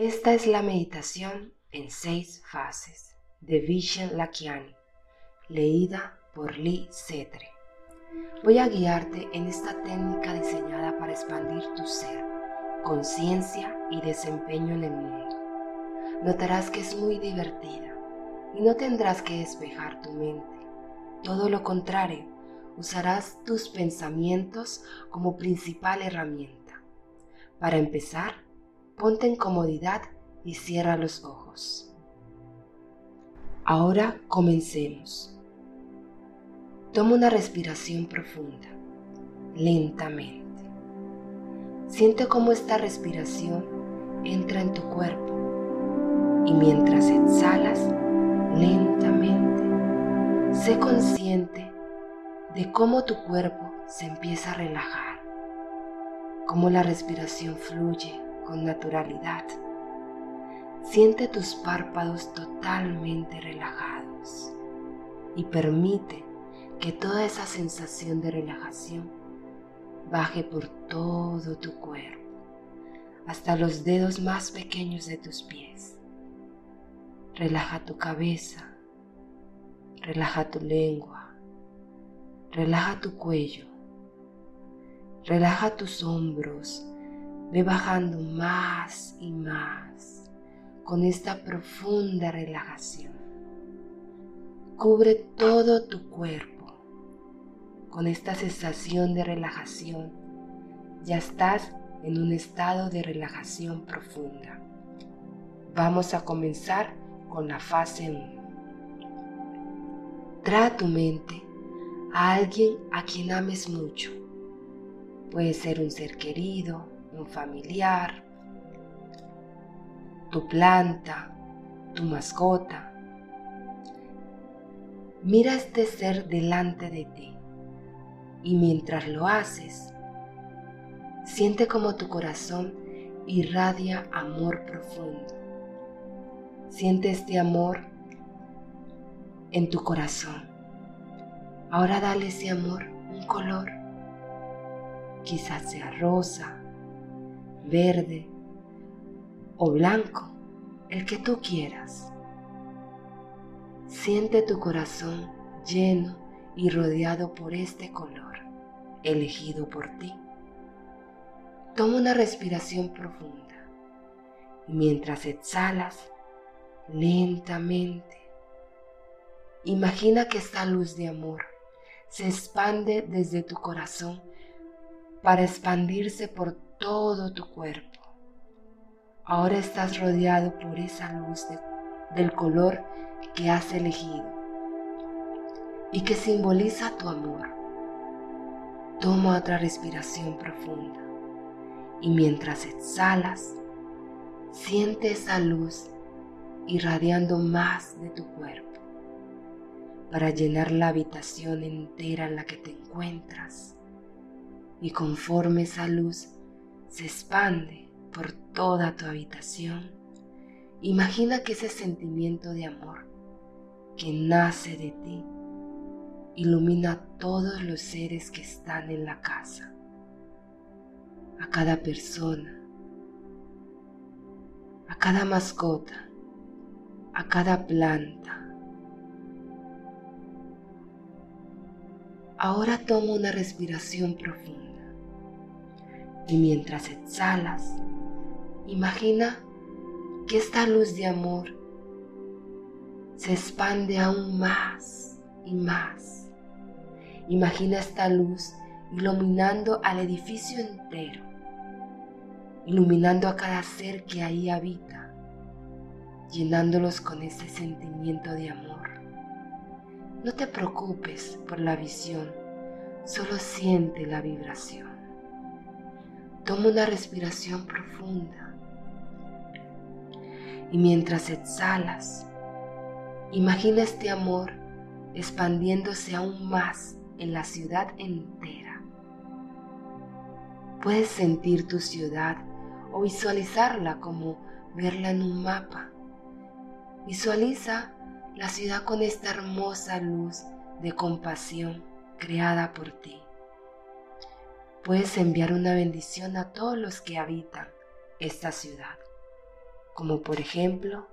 Esta es la meditación en seis fases de Vishen Lakiani, leída por Lee Cetre. Voy a guiarte en esta técnica diseñada para expandir tu ser, conciencia y desempeño en el mundo. Notarás que es muy divertida y no tendrás que despejar tu mente. Todo lo contrario, usarás tus pensamientos como principal herramienta. Para empezar, ponte en comodidad y cierra los ojos. Ahora comencemos. Toma una respiración profunda, lentamente. Siente cómo esta respiración entra en tu cuerpo y mientras exhalas lentamente, sé consciente de cómo tu cuerpo se empieza a relajar, cómo la respiración fluye con naturalidad. Siente tus párpados totalmente relajados y permite que toda esa sensación de relajación baje por todo tu cuerpo, hasta los dedos más pequeños de tus pies. Relaja tu cabeza, relaja tu lengua, relaja tu cuello, relaja tus hombros, ve bajando más y más con esta profunda relajación. Cubre todo tu cuerpo con esta sensación de relajación, ya estás en un estado de relajación profunda. Vamos a comenzar con la fase 1. Trae tu mente a alguien a quien ames mucho. Puede ser un ser querido, un familiar, tu planta, tu mascota. Mira este ser delante de ti y mientras lo haces, siente como tu corazón irradia amor profundo. Siente este amor en tu corazón. Ahora dale ese amor un color. Quizás sea rosa, verde o blanco, el que tú quieras. Siente tu corazón lleno y rodeado por este color elegido por ti. Toma una respiración profunda y mientras exhalas lentamente, imagina que esta luz de amor se expande desde tu corazón para expandirse por todo tu cuerpo. Ahora estás rodeado por esa luz del color que has elegido y que simboliza tu amor. Toma otra respiración profunda y mientras exhalas, siente esa luz irradiando más de tu cuerpo para llenar la habitación entera en la que te encuentras. Y conforme esa luz se expande por toda tu habitación, imagina que ese sentimiento de amor que nace de ti ilumina a todos los seres que están en la casa, a cada persona, a cada mascota, a cada planta. Ahora toma una respiración profunda y mientras exhalas, imagina que esta luz de amor se expande aún más y más Imagina esta luz iluminando al edificio entero, iluminando a cada ser que ahí habita, llenándolos con ese sentimiento de amor. No te preocupes por la visión, solo siente la vibración. Toma una respiración profunda y mientras exhalas, imagina este amor expandiéndose aún más en la ciudad entera. Puedes sentir tu ciudad o visualizarla como verla en un mapa. Visualiza la ciudad con esta hermosa luz de compasión creada por ti. Puedes enviar una bendición a todos los que habitan esta ciudad. como por ejemplo,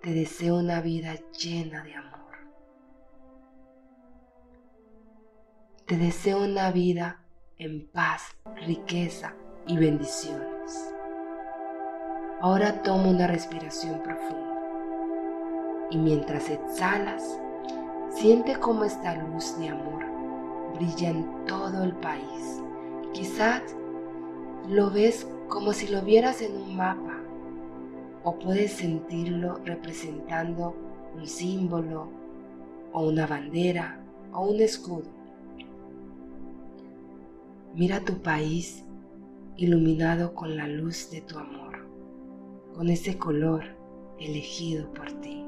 te deseo una vida llena de amor. Te deseo una vida en paz, riqueza y bendiciones. Ahora toma una respiración profunda y mientras exhalas, siente cómo esta luz de amor brilla en todo el país. Quizás lo ves como si lo vieras en un mapa o puedes sentirlo representando un símbolo o una bandera o un escudo. Mira tu país iluminado con la luz de tu amor, con ese color elegido por ti,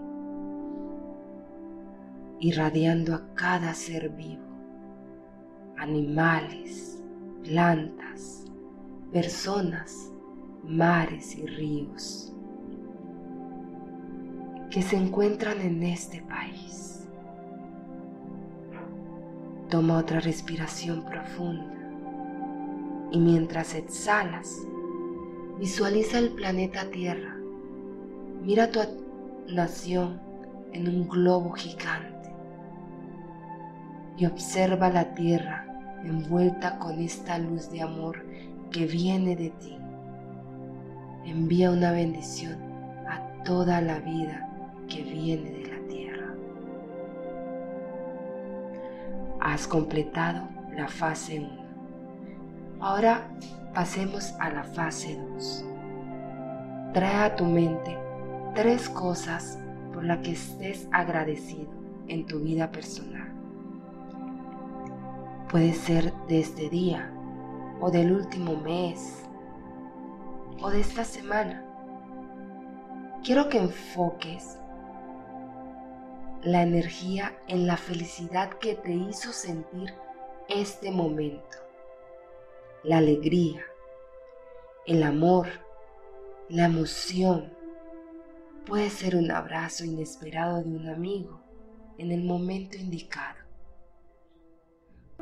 irradiando a cada ser vivo, animales, plantas, personas, mares y ríos que se encuentran en este país. Toma otra respiración profunda y mientras exhalas, visualiza el planeta Tierra. Mira tu nación en un globo gigante y observa la Tierra envuelta con esta luz de amor que viene de ti. Envía una bendición a toda la vida que viene de la tierra. Has completado la fase 1. Ahora pasemos a la fase 2. Trae a tu mente tres cosas por las que estés agradecido en tu vida personal. Puede ser de este día o del último mes o de esta semana. Quiero que enfoques la energía en la felicidad que te hizo sentir este momento, la alegría, el amor, la emoción. Puede ser un abrazo inesperado de un amigo en el momento indicado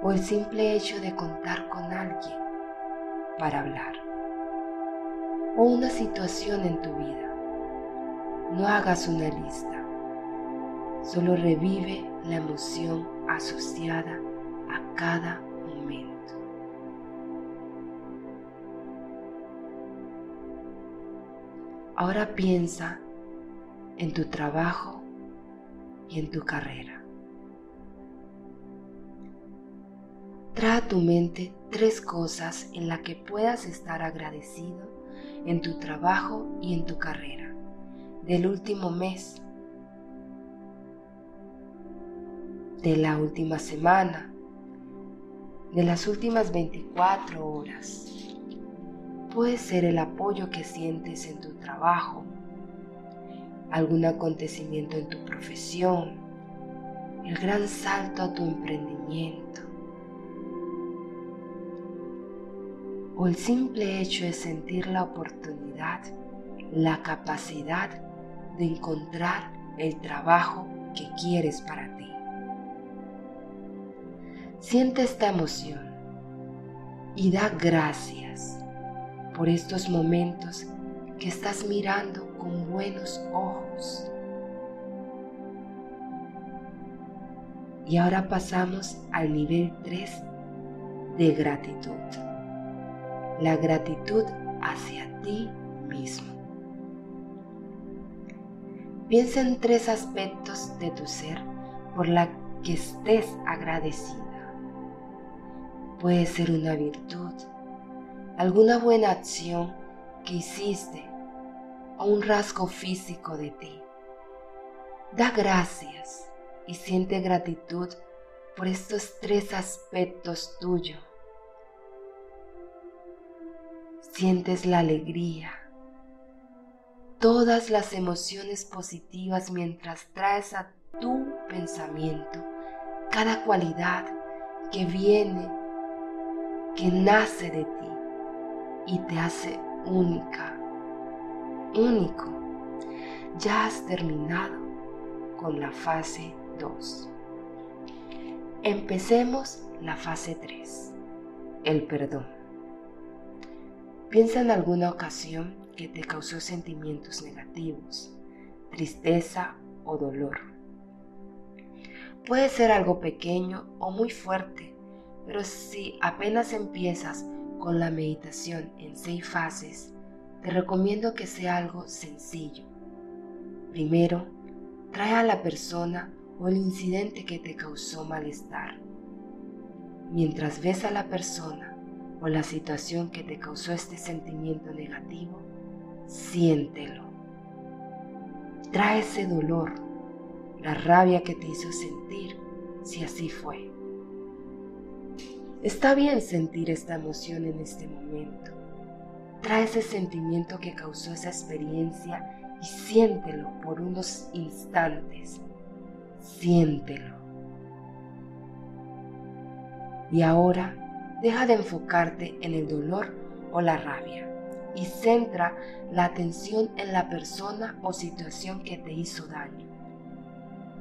o el simple hecho de contar con alguien para hablar o una situación en tu vida. No hagas una lista Solo revive la emoción asociada a cada momento. Ahora piensa en tu trabajo y en tu carrera. Trae a tu mente tres cosas en las que puedas estar agradecido en tu trabajo y en tu carrera del último mes de la última semana, de las últimas 24 horas. Puede ser el apoyo que sientes en tu trabajo, algún acontecimiento en tu profesión, el gran salto a tu emprendimiento o el simple hecho de sentir la oportunidad, la capacidad de encontrar el trabajo que quieres para ti. Siente esta emoción y da gracias por estos momentos que estás mirando con buenos ojos. Y ahora pasamos al nivel 3 de gratitud. La gratitud hacia ti mismo. Piensa en tres aspectos de tu ser por la que estés agradecido Puede ser una virtud, alguna buena acción que hiciste o un rasgo físico de ti. Da gracias y siente gratitud por estos tres aspectos tuyos. Sientes la alegría, todas las emociones positivas mientras traes a tu pensamiento cada cualidad que viene que nace de ti y te hace única, único. Ya has terminado con la fase 2. Empecemos la fase 3, el perdón. Piensa en alguna ocasión que te causó sentimientos negativos, tristeza o dolor. Puede ser algo pequeño o muy fuerte, pero si apenas empiezas con la meditación en seis fases, te recomiendo que sea algo sencillo. Primero, trae a la persona o el incidente que te causó malestar. Mientras ves a la persona o la situación que te causó este sentimiento negativo, siéntelo. Trae ese dolor, la rabia que te hizo sentir, si así fue. Está bien sentir esta emoción en este momento. Trae ese sentimiento que causó esa experiencia y siéntelo por unos instantes siéntelo. Y ahora deja de enfocarte en el dolor o la rabia y centra la atención en la persona o situación que te hizo daño.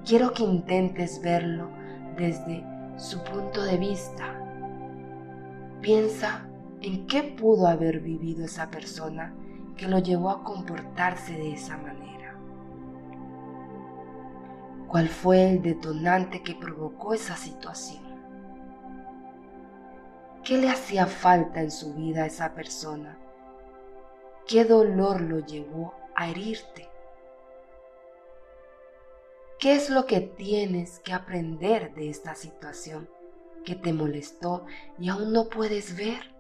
Quiero que intentes verlo desde su punto de vista. Piensa en qué pudo haber vivido esa persona que lo llevó a comportarse de esa manera. ¿Cuál fue el detonante que provocó esa situación? ¿Qué le hacía falta en su vida a esa persona? ¿Qué dolor lo llevó a herirte? ¿Qué es lo que tienes que aprender de esta situación que te molestó y aún no puedes ver?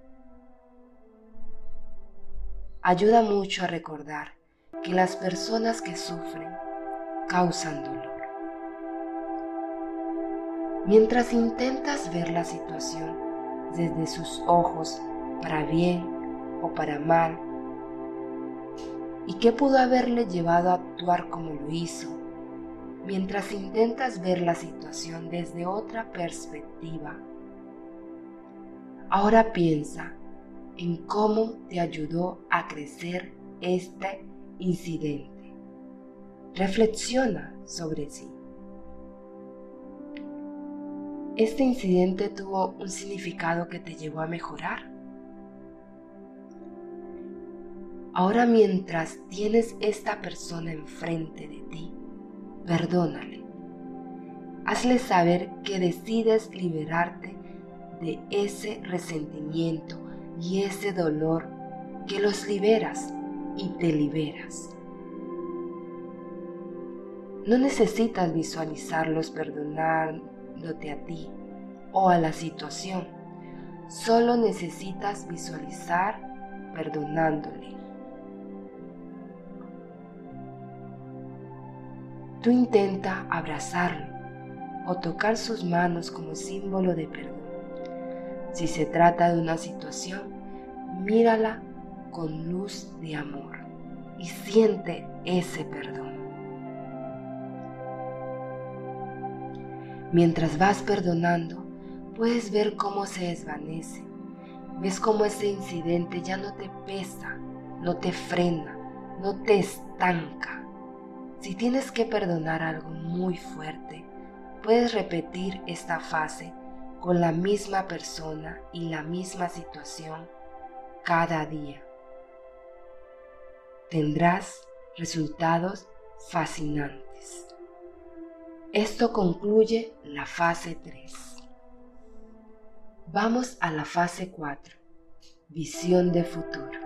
Ayuda mucho a recordar que las personas que sufren causan dolor. Mientras intentas ver la situación desde sus ojos, para bien o para mal, y qué pudo haberle llevado a actuar como lo hizo, mientras intentas ver la situación desde otra perspectiva. Ahora piensa en cómo te ayudó a crecer este incidente. Reflexiona sobre sí. ¿Este incidente tuvo un significado que te llevó a mejorar? Ahora mientras tienes esta persona enfrente de ti, perdónale. Hazle saber que decides liberarte de ese resentimiento y ese dolor, que los liberas y te liberas. No necesitas visualizarlos perdonar a ti o a la situación. Solo necesitas visualizar perdonándole. Tú intenta abrazarlo o tocar sus manos como símbolo de perdón. Si se trata de una situación, mírala con luz de amor y siente ese perdón. Mientras vas perdonando, puedes ver cómo se desvanece. Ves cómo ese incidente ya no te pesa, no te frena, no te estanca. Si tienes que perdonar algo muy fuerte, puedes repetir esta fase con la misma persona y la misma situación cada día. Tendrás resultados fascinantes. Esto concluye la fase 3. Vamos a la fase 4. Visión de futuro.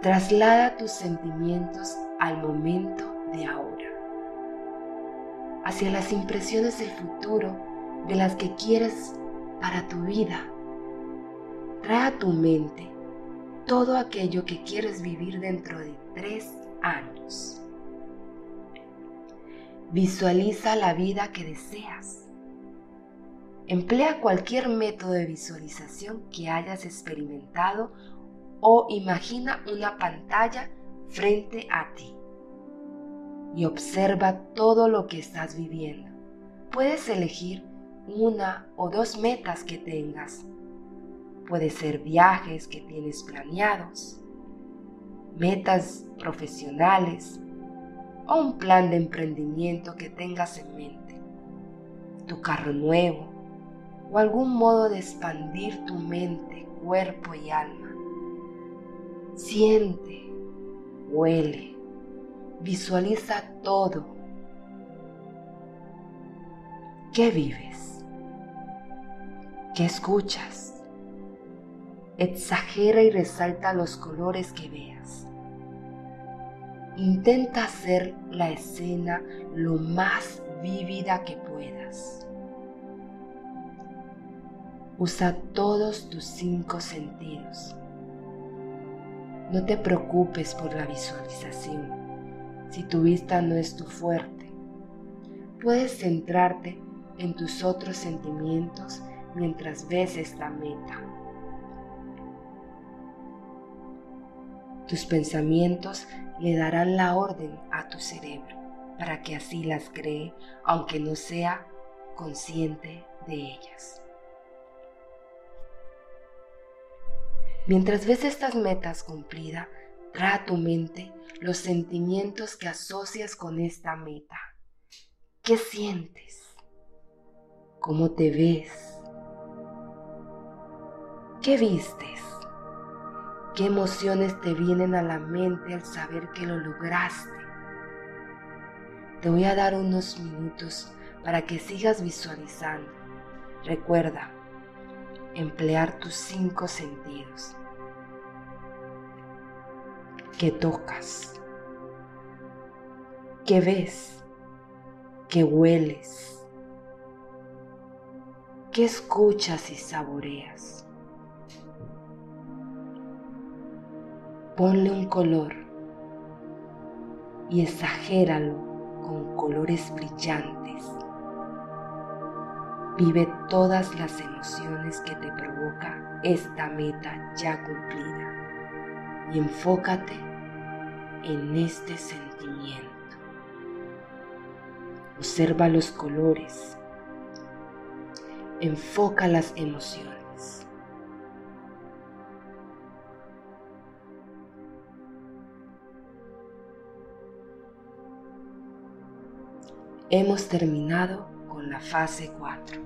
Traslada tus sentimientos al momento de ahora, hacia las impresiones del futuro de las que quieres para tu vida. Trae a tu mente todo aquello que quieres vivir dentro de tres años. Visualiza la vida que deseas. Emplea cualquier método de visualización que hayas experimentado o imagina una pantalla frente a ti y observa todo lo que estás viviendo. Puedes elegir una o dos metas que tengas. Puede ser viajes que tienes planeados, metas profesionales, o un plan de emprendimiento que tengas en mente, tu carro nuevo o algún modo de expandir tu mente, cuerpo y alma. Siente, huele, visualiza todo. ¿Qué vives? ¿Qué escuchas? Exagera y resalta los colores que veas. Intenta hacer la escena lo más vívida que puedas. Usa todos tus cinco sentidos. No te preocupes por la visualización si tu vista no es tu fuerte. Puedes centrarte en tus otros sentimientos mientras ves esta meta. Tus pensamientos le darán la orden a tu cerebro para que así las cree aunque no sea consciente de ellas. Mientras ves estas metas cumplidas, trae a tu mente los sentimientos que asocias con esta meta. ¿Qué sientes? ¿Cómo te ves? ¿Qué vistes? ¿Qué emociones te vienen a la mente al saber que lo lograste? Te voy a dar unos minutos para que sigas visualizando. Recuerda, emplear tus cinco sentidos. ¿Qué tocas? ¿Qué ves? ¿Qué hueles? ¿Qué escuchas y saboreas? Ponle un color y exagéralo con colores brillantes Vive todas las emociones que te provoca esta meta ya cumplida y enfócate en este sentimiento. Observa los colores. Enfoca las emociones. Hemos terminado con la fase 4.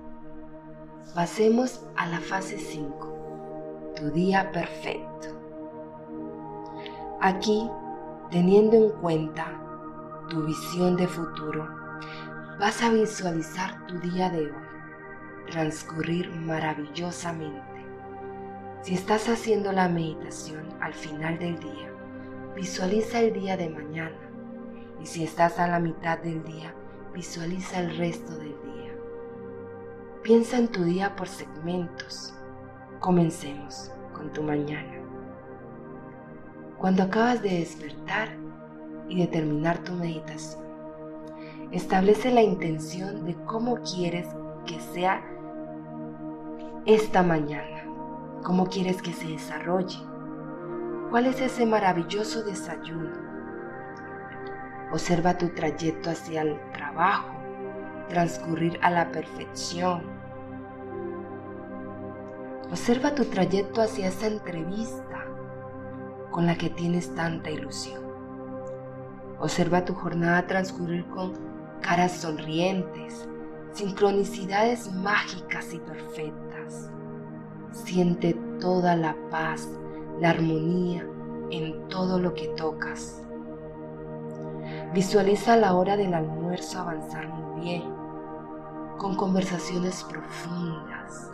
Pasemos a la fase 5, tu día perfecto. Aquí, teniendo en cuenta tu visión de futuro, vas a visualizar tu día de hoy transcurrir maravillosamente. Si estás haciendo la meditación al final del día, visualiza el día de mañana. Y si estás a la mitad del día, visualiza el resto del día. Piensa en tu día por segmentos. Comencemos con tu mañana. Cuando acabas de despertar y de terminar tu meditación, establece la intención de cómo quieres que sea esta mañana, cómo quieres que se desarrolle, cuál es ese maravilloso desayuno. Observa tu trayecto hacia el trabajo, transcurrir a la perfección Observa tu trayecto hacia esa entrevista con la que tienes tanta ilusión. Observa tu jornada transcurrir con caras sonrientes, sincronicidades mágicas y perfectas. Siente toda la paz, la armonía en todo lo que tocas. Visualiza la hora del almuerzo avanzar muy bien, con conversaciones profundas,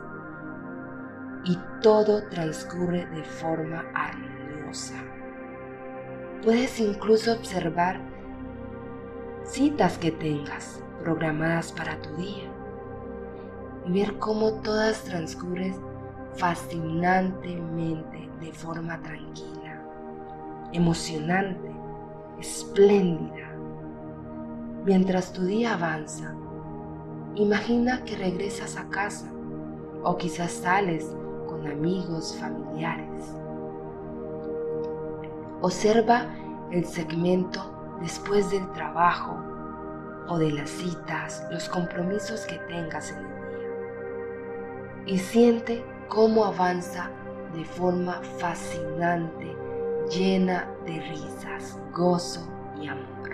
y todo transcurre de forma armoniosa. Puedes incluso observar citas que tengas programadas para tu día y ver cómo todas transcurren fascinantemente de forma tranquila, emocionante, espléndida. Mientras tu día avanza, imagina que regresas a casa o quizás sales amigos, familiares. Observa el segmento después del trabajo o de las citas, los compromisos que tengas en el día. Y siente cómo avanza de forma fascinante, llena de risas, gozo y amor.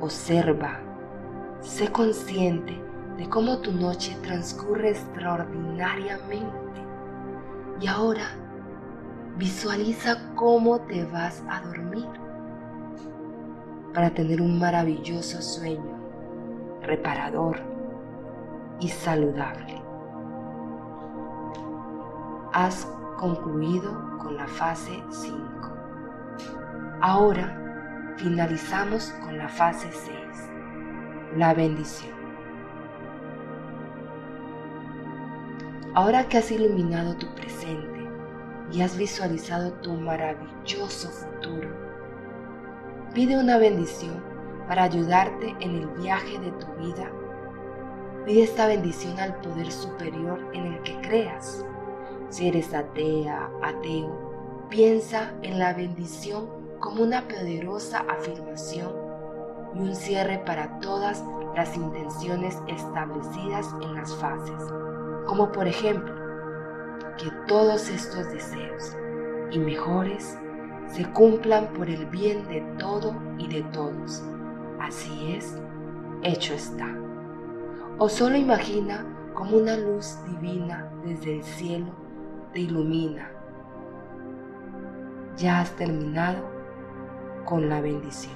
Observa, sé consciente de cómo tu noche transcurre extraordinariamente. Y ahora visualiza cómo te vas a dormir para tener un maravilloso sueño, reparador y saludable. Has concluido con la fase 5. Ahora finalizamos con la fase 6, la bendición. Ahora que has iluminado tu presente y has visualizado tu maravilloso futuro, pide una bendición para ayudarte en el viaje de tu vida. Pide esta bendición al poder superior en el que creas. Si eres atea, ateo, piensa en la bendición como una poderosa afirmación y un cierre para todas las intenciones establecidas en las fases como por ejemplo que todos estos deseos y mejores se cumplan por el bien de todo y de todos. Así es, hecho está. O solo imagina como una luz divina desde el cielo te ilumina. Ya has terminado con la bendición.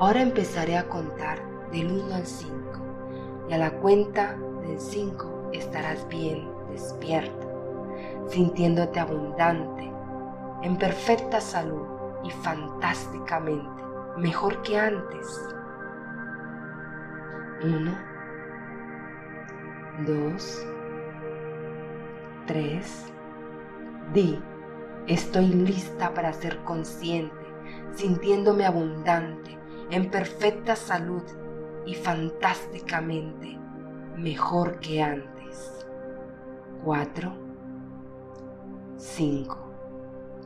Ahora empezaré a contar del 1 al 5 y a la cuenta del 5 estarás bien despierto, sintiéndote abundante, en perfecta salud y fantásticamente, mejor que antes. 1, 2, 3. Di, estoy lista para ser consciente, sintiéndome abundante, en perfecta salud y fantásticamente mejor que antes. 4, 5.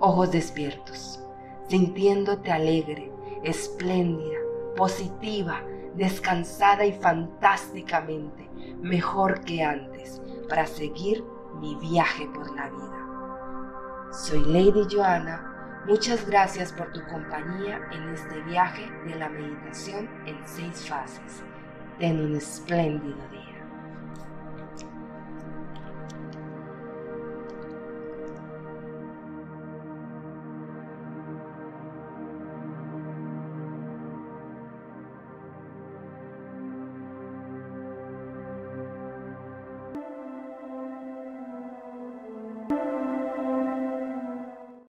Ojos despiertos, sintiéndote alegre, espléndida, positiva, descansada y fantásticamente mejor que antes para seguir mi viaje por la vida. Soy Lady Joanna, muchas gracias por tu compañía en este viaje de la meditación en seis fases. Ten un espléndido día.